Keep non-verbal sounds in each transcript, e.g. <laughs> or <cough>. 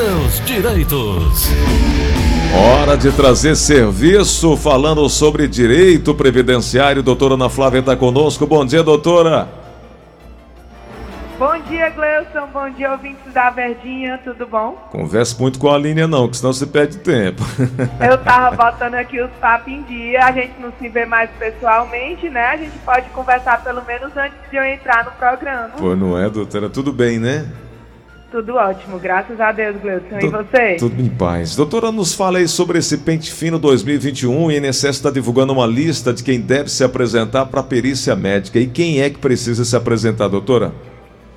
seus direitos. Hora de trazer serviço falando sobre direito previdenciário. Doutora Ana Flávia está conosco. Bom dia, doutora. Bom dia, Gleuson. Bom dia, ouvintes da Verdinha. Tudo bom? Converse muito com a linha, não, que senão você perde tempo. <laughs> Eu tava botando aqui os papos em dia. A gente não se vê mais pessoalmente, né? A gente pode conversar pelo menos antes de eu entrar no programa. Pô, não é, doutora? Tudo bem, né? Tudo ótimo, graças a Deus, Gleuson. E você? Tudo em paz. Doutora, nos fala aí sobre esse Pente Fino 2021. O INSS está divulgando uma lista de quem deve se apresentar para a perícia médica. E quem é que precisa se apresentar, doutora?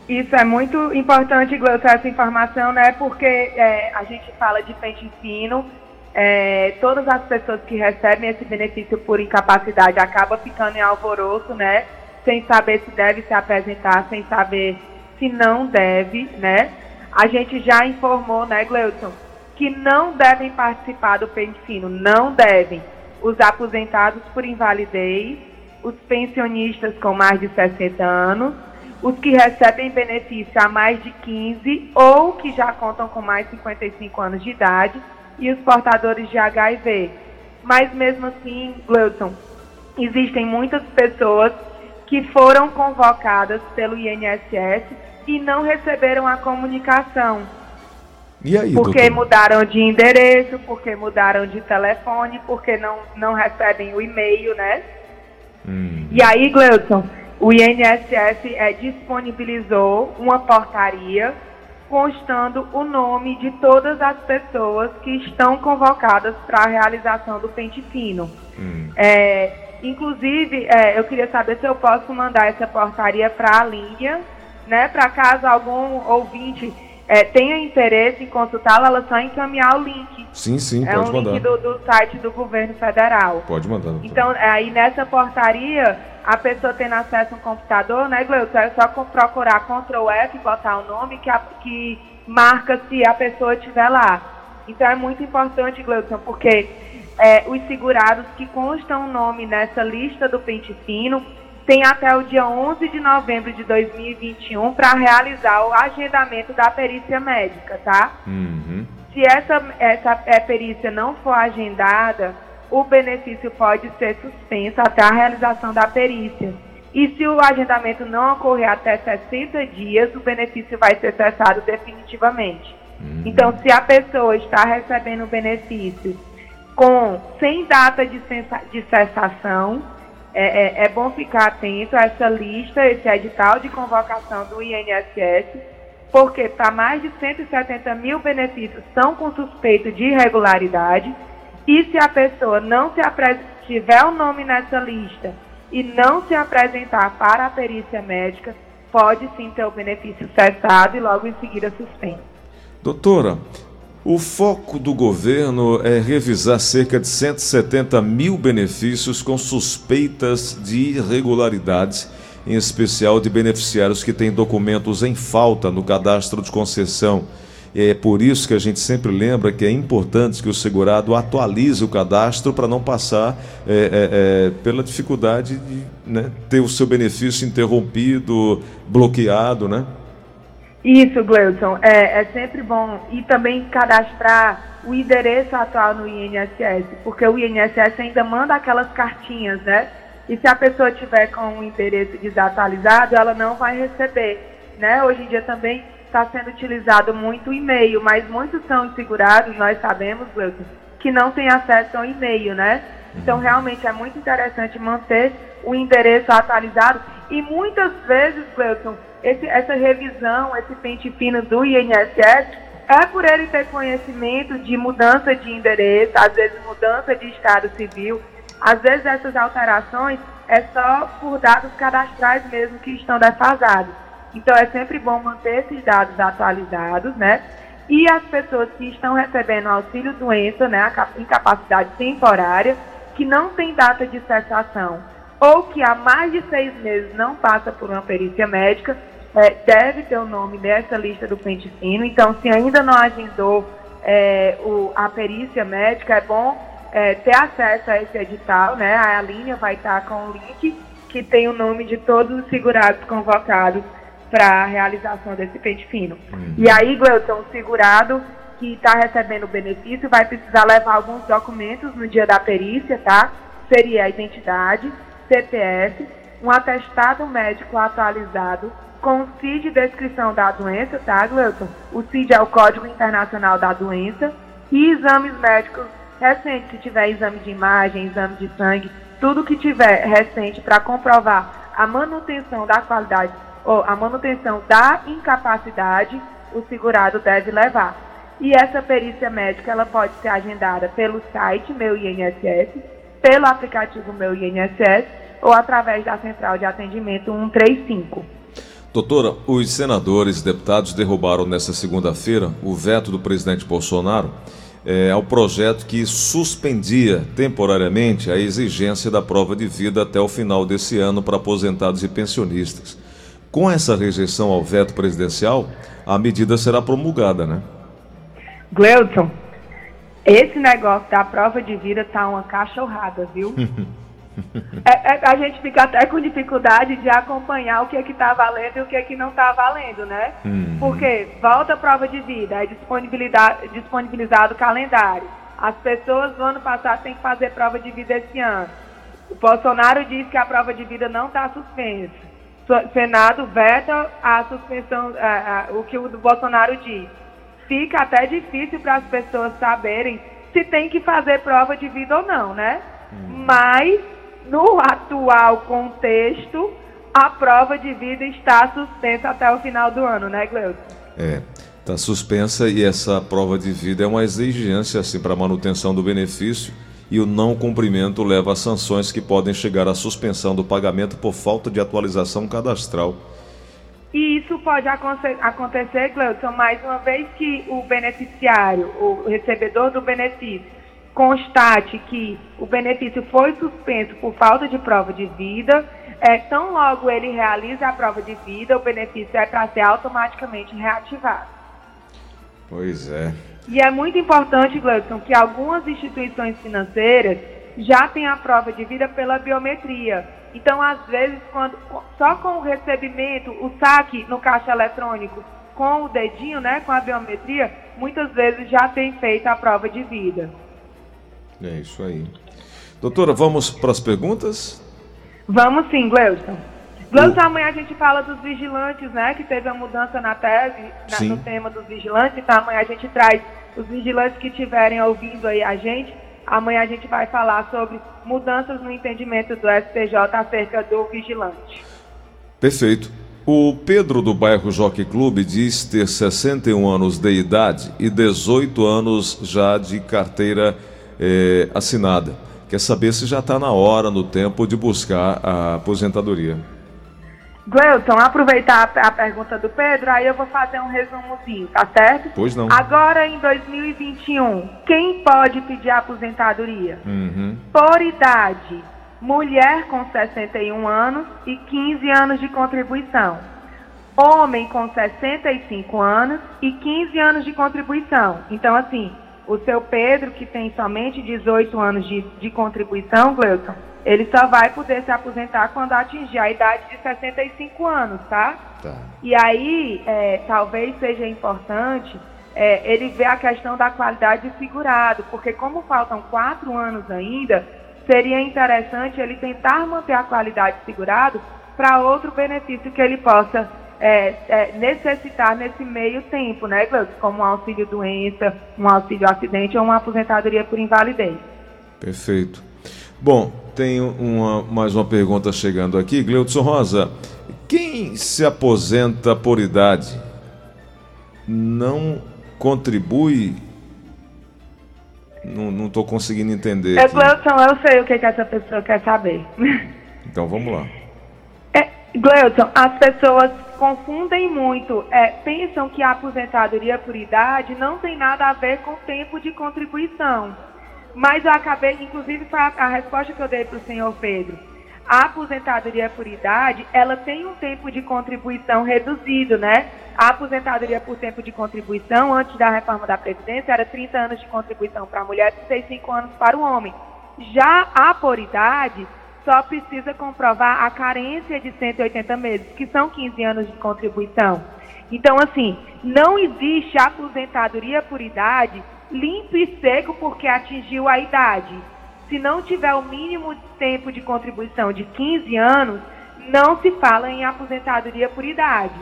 Isso é muito importante, Gleuson, essa informação, né? Porque é, a gente fala de pente fino, é, todas as pessoas que recebem esse benefício por incapacidade acabam ficando em alvoroço, né? Sem saber se deve se apresentar, sem saber se não deve, né? A gente já informou, né, Gleuton, que não devem participar do pente fino, não devem os aposentados por invalidez, os pensionistas com mais de 60 anos, os que recebem benefício há mais de 15 ou que já contam com mais de 55 anos de idade e os portadores de HIV. Mas mesmo assim, Gleuton, existem muitas pessoas que foram convocadas pelo INSS e não receberam a comunicação. E aí, porque doutor? mudaram de endereço, porque mudaram de telefone, porque não, não recebem o e-mail, né? Hum. E aí, Gleudson, o INSS é, disponibilizou uma portaria constando o nome de todas as pessoas que estão convocadas para a realização do pente fino. Hum. É, inclusive, é, eu queria saber se eu posso mandar essa portaria para a linha né, para caso algum ouvinte é, tenha interesse em consultá-la, ela só encaminhar o link. Sim, sim, é pode um mandar. link do, do, site do governo federal. Pode mandar. Doutor. Então, aí nessa portaria, a pessoa tendo acesso a um computador, né, Gleuton, é só procurar Ctrl F, botar o nome que, a, que marca se a pessoa estiver lá. Então é muito importante, Gleuton, porque é, os segurados que constam o nome nessa lista do pente fino tem até o dia 11 de novembro de 2021 para realizar o agendamento da perícia médica, tá? Uhum. Se essa, essa é, perícia não for agendada, o benefício pode ser suspenso até a realização da perícia. E se o agendamento não ocorrer até 60 dias, o benefício vai ser cessado definitivamente. Uhum. Então, se a pessoa está recebendo o benefício com sem data de, de cessação, é, é, é, bom ficar atento a essa lista, esse edital de convocação do INSS, porque para mais de 170 mil benefícios são com suspeito de irregularidade, e se a pessoa não se tiver o nome nessa lista e não se apresentar para a perícia médica, pode sim ter o benefício cessado e logo em seguida suspenso. Doutora, o foco do governo é revisar cerca de 170 mil benefícios com suspeitas de irregularidades, em especial de beneficiários que têm documentos em falta no cadastro de concessão. É por isso que a gente sempre lembra que é importante que o segurado atualize o cadastro para não passar é, é, é, pela dificuldade de né, ter o seu benefício interrompido, bloqueado, né? Isso, Gleudson, é, é, sempre bom. E também cadastrar o endereço atual no INSS, porque o INSS ainda manda aquelas cartinhas, né? E se a pessoa tiver com o endereço desatualizado, ela não vai receber, né? Hoje em dia também está sendo utilizado muito o e-mail, mas muitos são segurados, nós sabemos, Gleudson, que não tem acesso ao e-mail, né? Então, realmente é muito interessante manter o endereço atualizado e muitas vezes, Gleudson, esse, essa revisão, esse pente fino do INSS, é por ele ter conhecimento de mudança de endereço, às vezes mudança de estado civil, às vezes essas alterações é só por dados cadastrais mesmo que estão defasados. Então é sempre bom manter esses dados atualizados, né? E as pessoas que estão recebendo auxílio doença, né, a incapacidade temporária, que não tem data de cessação ou que há mais de seis meses não passa por uma perícia médica, é, deve ter o nome nessa lista do pente fino. Então, se ainda não agendou é, o, a perícia médica, é bom é, ter acesso a esse edital, né? A linha vai estar com o link que tem o nome de todos os segurados convocados para a realização desse pente fino. Uhum. E aí, Gleuton, o segurado que está recebendo o benefício vai precisar levar alguns documentos no dia da perícia, tá? Seria a identidade, CPF, um atestado médico atualizado com o CID descrição da doença, tá, Gleuton? O CID é o Código Internacional da Doença e exames médicos recentes, se tiver exame de imagem, exame de sangue, tudo que tiver recente para comprovar a manutenção da qualidade ou a manutenção da incapacidade, o segurado deve levar. E essa perícia médica ela pode ser agendada pelo site Meu INSS, pelo aplicativo Meu INSS ou através da central de atendimento 135. Doutora, os senadores e deputados derrubaram nesta segunda-feira o veto do presidente Bolsonaro é, ao projeto que suspendia temporariamente a exigência da prova de vida até o final desse ano para aposentados e pensionistas. Com essa rejeição ao veto presidencial, a medida será promulgada, né? Gleudson, esse negócio da prova de vida tá uma cachorrada, viu? <laughs> <laughs> é, é, a gente fica até com dificuldade de acompanhar o que é que está valendo e o que é que não está valendo, né? Uhum. Porque volta a prova de vida, é disponibilizado o calendário. As pessoas do ano passado têm que fazer prova de vida esse ano. O Bolsonaro diz que a prova de vida não está suspensa. Senado veta a suspensão, a, a, o que o Bolsonaro diz. Fica até difícil para as pessoas saberem se tem que fazer prova de vida ou não, né? Hum. Mas, no atual contexto, a prova de vida está suspensa até o final do ano, né, Gleuton? É, está suspensa e essa prova de vida é uma exigência assim, para a manutenção do benefício e o não cumprimento leva a sanções que podem chegar à suspensão do pagamento por falta de atualização cadastral. E isso pode acontecer, Gleudson, mais uma vez que o beneficiário, o recebedor do benefício, constate que o benefício foi suspenso por falta de prova de vida, é, tão logo ele realiza a prova de vida, o benefício é para ser automaticamente reativado. Pois é. E é muito importante, Gleison, que algumas instituições financeiras já têm a prova de vida pela biometria. Então, às vezes, quando, só com o recebimento, o saque no caixa eletrônico, com o dedinho, né, com a biometria, muitas vezes já tem feito a prova de vida. É isso aí. Doutora, vamos para as perguntas? Vamos sim, Gleuson. Gleuson, amanhã a gente fala dos vigilantes, né? Que teve a mudança na tese, na, no tema dos vigilantes. Então amanhã a gente traz os vigilantes que estiverem ouvindo aí a gente. Amanhã a gente vai falar sobre mudanças no entendimento do STJ acerca do vigilante. Perfeito. O Pedro do bairro Jockey Clube diz ter 61 anos de idade e 18 anos já de carteira eh, assinada. Quer saber se já está na hora, no tempo, de buscar a aposentadoria. Gleuton, aproveitar a pergunta do Pedro, aí eu vou fazer um resumozinho, tá certo? Pois não. Agora, em 2021, quem pode pedir aposentadoria? Uhum. Por idade, mulher com 61 anos e 15 anos de contribuição. Homem com 65 anos e 15 anos de contribuição. Então, assim, o seu Pedro, que tem somente 18 anos de, de contribuição, Gleuton, ele só vai poder se aposentar quando atingir a idade de 65 anos, tá? tá. E aí, é, talvez seja importante é, ele ver a questão da qualidade de segurado, porque como faltam quatro anos ainda, seria interessante ele tentar manter a qualidade de segurado para outro benefício que ele possa é, é, necessitar nesse meio tempo, né, Gleudson? Como um auxílio doença, um auxílio acidente ou uma aposentadoria por invalidez. Perfeito. Bom, tem uma, mais uma pergunta chegando aqui. Gleudson Rosa, quem se aposenta por idade não contribui? Não estou conseguindo entender. É, Gleudson, eu sei o que, que essa pessoa quer saber. Então vamos lá. Gleudson, as pessoas confundem muito, é, pensam que a aposentadoria por idade não tem nada a ver com tempo de contribuição. Mas eu acabei, inclusive foi a, a resposta que eu dei para o senhor Pedro. A aposentadoria por idade, ela tem um tempo de contribuição reduzido, né? A aposentadoria por tempo de contribuição, antes da reforma da Previdência, era 30 anos de contribuição para a mulher e 35 anos para o homem. Já a por idade, só precisa comprovar a carência de 180 meses, que são 15 anos de contribuição. Então, assim, não existe aposentadoria por idade limpo e seco porque atingiu a idade. Se não tiver o mínimo de tempo de contribuição de 15 anos, não se fala em aposentadoria por idade.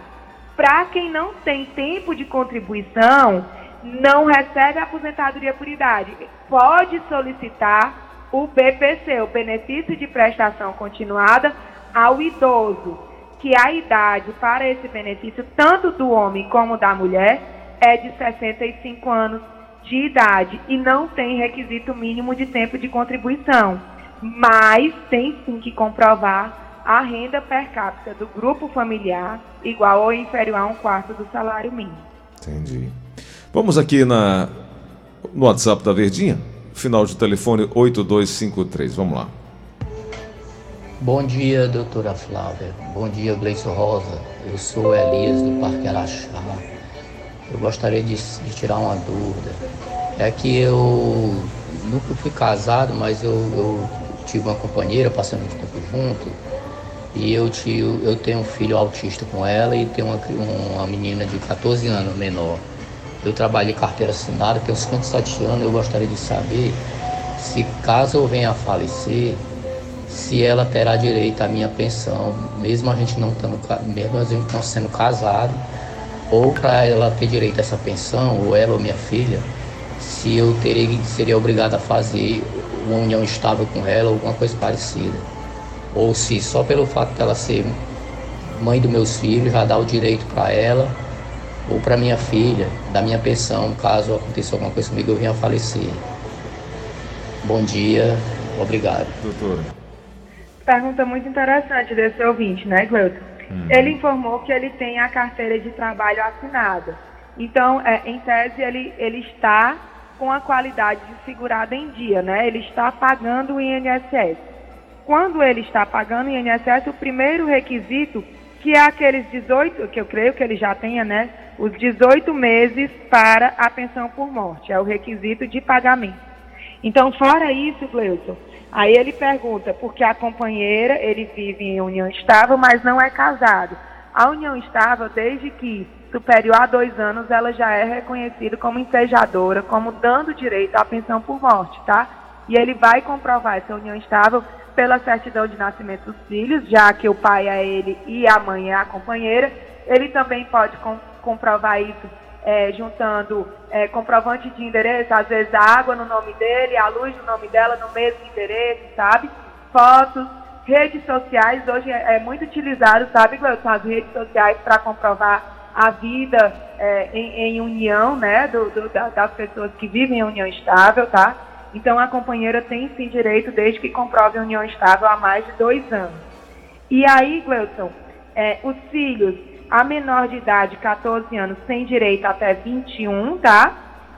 Para quem não tem tempo de contribuição, não recebe aposentadoria por idade. Pode solicitar o BPC, o benefício de prestação continuada ao idoso, que a idade para esse benefício, tanto do homem como da mulher, é de 65 anos de idade e não tem requisito mínimo de tempo de contribuição, mas tem sim que comprovar a renda per capita do grupo familiar igual ou inferior a um quarto do salário mínimo. Entendi. Vamos aqui na, no WhatsApp da Verdinha, final de telefone 8253. Vamos lá. Bom dia, doutora Flávia. Bom dia, Gleison Rosa. Eu sou Elias do Parque Araxá. Eu gostaria de, de tirar uma dúvida. É que eu nunca fui casado, mas eu, eu tive uma companheira passando muito tempo junto e eu, tio, eu tenho um filho autista com ela e tenho uma, uma menina de 14 anos menor. Eu trabalho em carteira assinada, tenho 57 anos, eu gostaria de saber se caso eu venha a falecer, se ela terá direito à minha pensão, mesmo a gente não estando, mesmo a gente não sendo casado, ou para ela ter direito a essa pensão, ou ela ou minha filha, se eu teria, seria obrigado a fazer uma união estável com ela, ou alguma coisa parecida. Ou se só pelo fato dela ser mãe dos meus filhos já dá o direito para ela ou para minha filha, da minha pensão, caso aconteça alguma coisa comigo eu venha a falecer. Bom dia, obrigado. Doutora. Pergunta muito interessante desse ouvinte, né, Gleuton? Hum. Ele informou que ele tem a carteira de trabalho assinada. Então, é, em tese, ele, ele está com a qualidade de segurado em dia, né? Ele está pagando o INSS quando ele está pagando o INSS, o primeiro requisito, que é aqueles 18, que eu creio que ele já tenha, né? Os 18 meses para a pensão por morte, é o requisito de pagamento. Então, fora isso, Gleuson, aí ele pergunta, porque a companheira, ele vive em união estável, mas não é casado. A união estável, desde que superior a dois anos, ela já é reconhecida como ensejadora, como dando direito à pensão por morte, tá? E ele vai comprovar essa união estável pela certidão de nascimento dos filhos, já que o pai é ele e a mãe é a companheira. Ele também pode com, comprovar isso é, juntando é, comprovante de endereço, às vezes a água no nome dele, a luz no nome dela no mesmo endereço, sabe? Fotos, redes sociais, hoje é, é muito utilizado, sabe, Gleuton, as redes sociais para comprovar a vida é, em, em, união, né, do, do, das pessoas que vivem em união estável, tá? Então, a companheira tem sim direito desde que comprove união estável há mais de dois anos. E aí, Gleuton, é, os filhos a menor de idade, 14 anos, têm direito até 21, tá?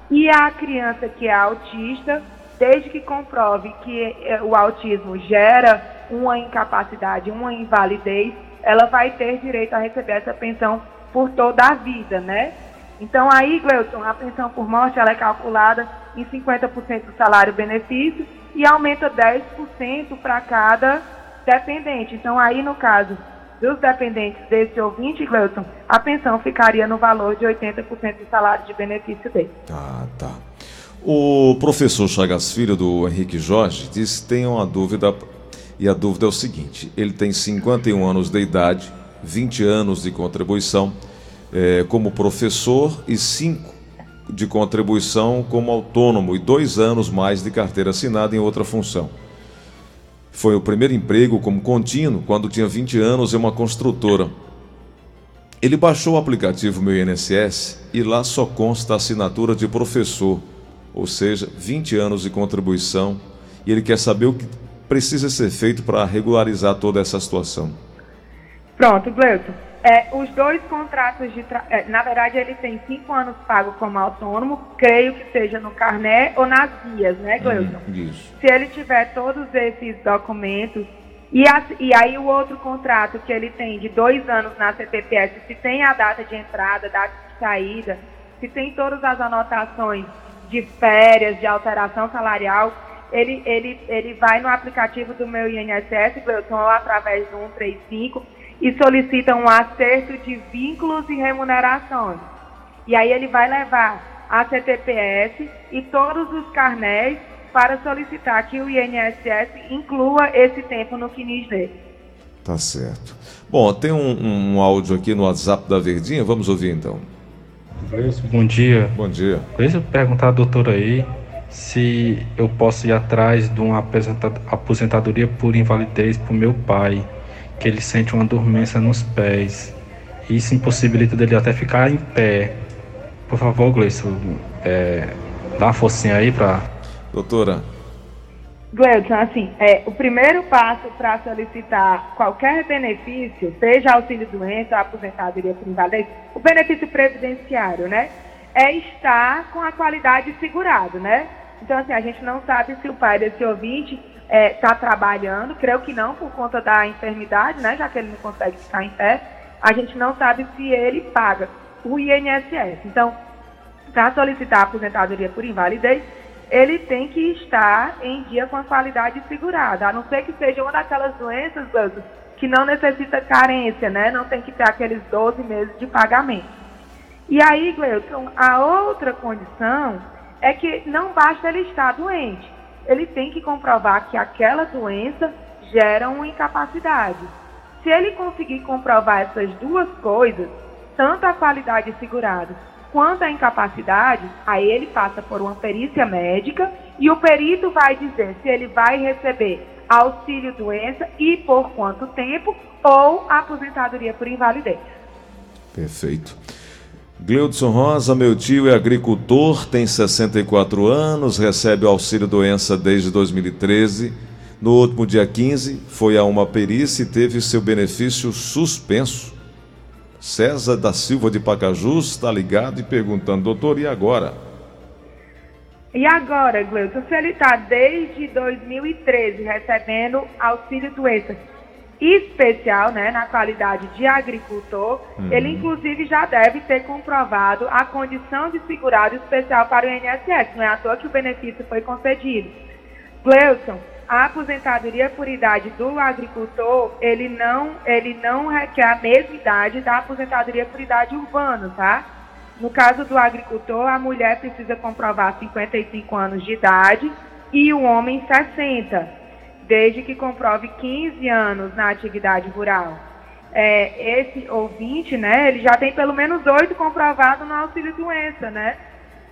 E a criança que é autista, desde que comprove que é, o autismo gera uma incapacidade, uma invalidez, ela vai ter direito a receber essa pensão por toda a vida, né? Então aí, Gleuton, a pensão por morte ela é calculada em 50% do salário benefício e aumenta 10% para cada dependente. Então aí, no caso dos dependentes desse ouvinte, Gleuton, a pensão ficaria no valor de 80% do salário de benefício dele. Ah, tá. O professor Chagas Filho, do Henrique Jorge, diz que tem uma dúvida, e a dúvida é o seguinte: ele tem 51 anos de idade, 20 anos de contribuição é, como professor e cinco de contribuição como autônomo e dois anos mais de carteira assinada em outra função. Foi o primeiro emprego como contínuo quando tinha 20 anos em uma construtora. Ele baixou o aplicativo Meu INSS e lá só consta a assinatura de professor, ou seja, 20 anos de contribuição, e ele quer saber o que precisa ser feito para regularizar toda essa situação. Pronto, Gleuton. É, os dois contratos de tra... é, na verdade ele tem cinco anos pago como autônomo, creio que seja no carné ou nas guias, né, Gleuton? Hum, Se ele tiver todos esses documentos e, e aí o outro contrato que ele tem de dois anos na CTPS, se tem a data de entrada, data de saída, se tem todas as anotações de férias, de alteração salarial, ele, ele, ele vai no aplicativo do meu INSS, Gleuton, ou através do 135 e solicita um acerto de vínculos e remunerações. E aí ele vai levar a CTPS e todos os carnéis para solicitar que o INSS inclua esse tempo no CNIS dele. Tá certo. Bom, tem um, um áudio aqui no WhatsApp da Verdinha, vamos ouvir então. Bom dia. Bom dia. Deixa eu perguntar à doutora aí se eu posso ir atrás de uma aposentadoria por invalidez para o meu pai, que ele sente uma dormência nos pés. Isso impossibilita dele até ficar em pé. Por favor, Gleison, é, dá uma forcinha aí para. Doutora. Gleison, assim, é, o primeiro passo para solicitar qualquer benefício, seja auxílio-doença, aposentadoria por invalidez, o benefício previdenciário, né? É estar com a qualidade segurado, né? Então, assim, a gente não sabe se o pai desse ouvinte está é, tá trabalhando, creio que não, por conta da enfermidade, né? Já que ele não consegue ficar em pé, a gente não sabe se ele paga o INSS. Então, para solicitar a aposentadoria por invalidez, ele tem que estar em dia com a qualidade segurada, a não ser que seja uma daquelas doenças, que não necessita carência, né? Não tem que ter aqueles 12 meses de pagamento. E aí, Gleuton, a outra condição é que não basta ele estar doente. Ele tem que comprovar que aquela doença gera uma incapacidade. Se ele conseguir comprovar essas duas coisas, tanto a qualidade segurada quanto a incapacidade, aí ele passa por uma perícia médica e o perito vai dizer se ele vai receber auxílio doença e por quanto tempo ou aposentadoria por invalidez. Perfeito. Gleudson Rosa, meu tio é agricultor, tem 64 anos, recebe o auxílio doença desde 2013. No último dia 15, foi a uma perícia e teve seu benefício suspenso. César da Silva de Pacajus está ligado e perguntando, doutor, e agora? E agora, Gleudson, se ele está desde 2013 recebendo auxílio doença, especial, né, na qualidade de agricultor, uhum. ele inclusive já deve ter comprovado a condição de segurado especial para o INSS. Não é à toa que o benefício foi concedido. Gleuson, a aposentadoria por idade do agricultor, ele não, ele não requer a mesma idade da aposentadoria por idade urbana, tá? No caso do agricultor, a mulher precisa comprovar 55 anos de idade e o homem 60 desde que comprove 15 anos na atividade rural. É, esse ouvinte, né, ele já tem pelo menos oito comprovado no auxílio doença, né?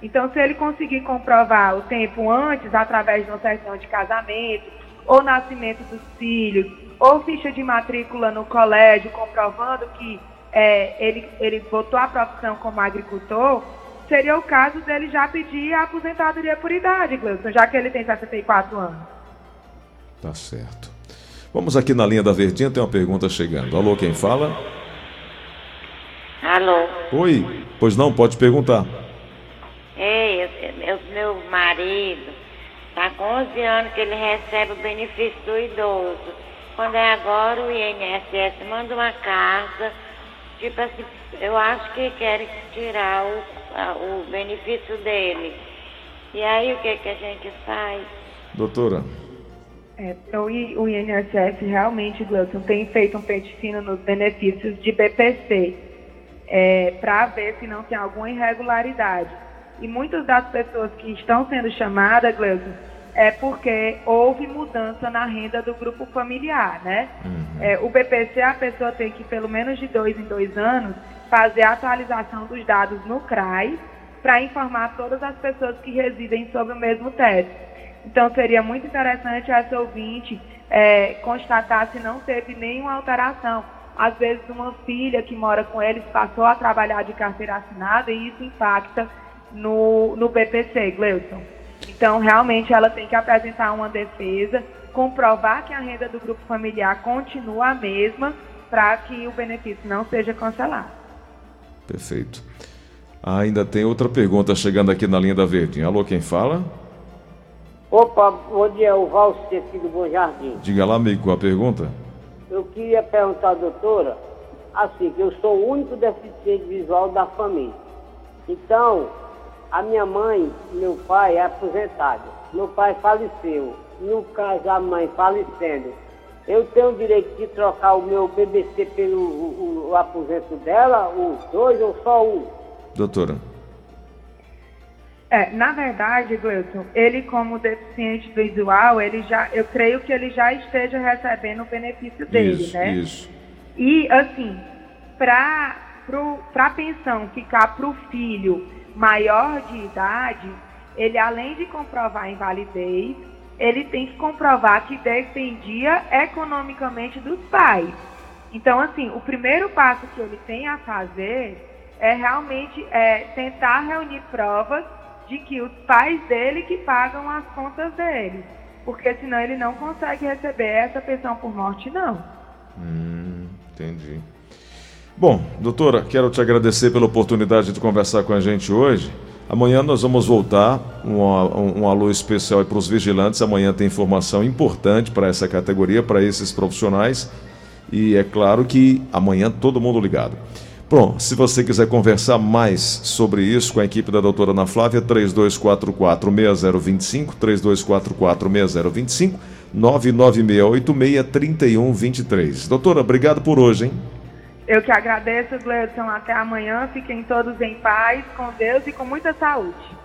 Então, se ele conseguir comprovar o tempo antes, através de uma certidão de casamento, ou nascimento dos filhos, ou ficha de matrícula no colégio, comprovando que é, ele, ele botou a profissão como agricultor, seria o caso dele já pedir a aposentadoria por idade, Gleison, já que ele tem 64 anos. Tá certo. Vamos aqui na linha da Verdinha, tem uma pergunta chegando. Alô, quem fala? Alô. Oi, pois não, pode perguntar. Ei, meu, meu marido está com 11 anos que ele recebe o benefício do idoso. Quando é agora o INSS manda uma carta, tipo assim, eu acho que querem tirar o, o benefício dele. E aí o que, que a gente faz? Doutora. É, então, o INSS realmente, Gleuton, tem feito um pente fino nos benefícios de BPC é, para ver se não tem alguma irregularidade. E muitas das pessoas que estão sendo chamadas, Gleuton, é porque houve mudança na renda do grupo familiar, né? Uhum. É, o BPC, a pessoa tem que, pelo menos de dois em dois anos, fazer a atualização dos dados no CRAI para informar todas as pessoas que residem sob o mesmo teto. Então, seria muito interessante essa ouvinte é, constatar se não teve nenhuma alteração. Às vezes, uma filha que mora com eles passou a trabalhar de carteira assinada e isso impacta no, no BPC, Gleuson. Então, realmente, ela tem que apresentar uma defesa, comprovar que a renda do grupo familiar continua a mesma para que o benefício não seja cancelado. Perfeito. ainda tem outra pergunta chegando aqui na linha da Verdinha. Alô, quem fala? Opa, bom dia, o Valci aqui do Bom Jardim. Diga lá, amigo, a pergunta. Eu queria perguntar doutora, assim, que eu sou o único deficiente visual da família. Então, a minha mãe e meu pai é aposentado. Meu pai faleceu. No caso, a mãe falecendo, eu tenho o direito de trocar o meu BBC pelo o, o aposento dela, os dois ou só um? Doutora. É, na verdade, Gleuton, ele como deficiente visual, ele já, eu creio que ele já esteja recebendo o benefício dele, isso, né? Isso. E assim, para a pensão ficar para o filho maior de idade, ele além de comprovar a invalidez, ele tem que comprovar que dependia economicamente dos pais. Então, assim, o primeiro passo que ele tem a fazer é realmente é, tentar reunir provas de que os pais dele que pagam as contas dele. Porque senão ele não consegue receber essa pensão por morte, não. Hum, entendi. Bom, doutora, quero te agradecer pela oportunidade de conversar com a gente hoje. Amanhã nós vamos voltar, um, um, um alô especial para os vigilantes. Amanhã tem informação importante para essa categoria, para esses profissionais. E é claro que amanhã todo mundo ligado. Bom, se você quiser conversar mais sobre isso com a equipe da doutora Ana Flávia, 3244-6025, 3244-6025, 99686-3123. Doutora, obrigado por hoje, hein? Eu que agradeço, Gleudson. Até amanhã. Fiquem todos em paz, com Deus e com muita saúde.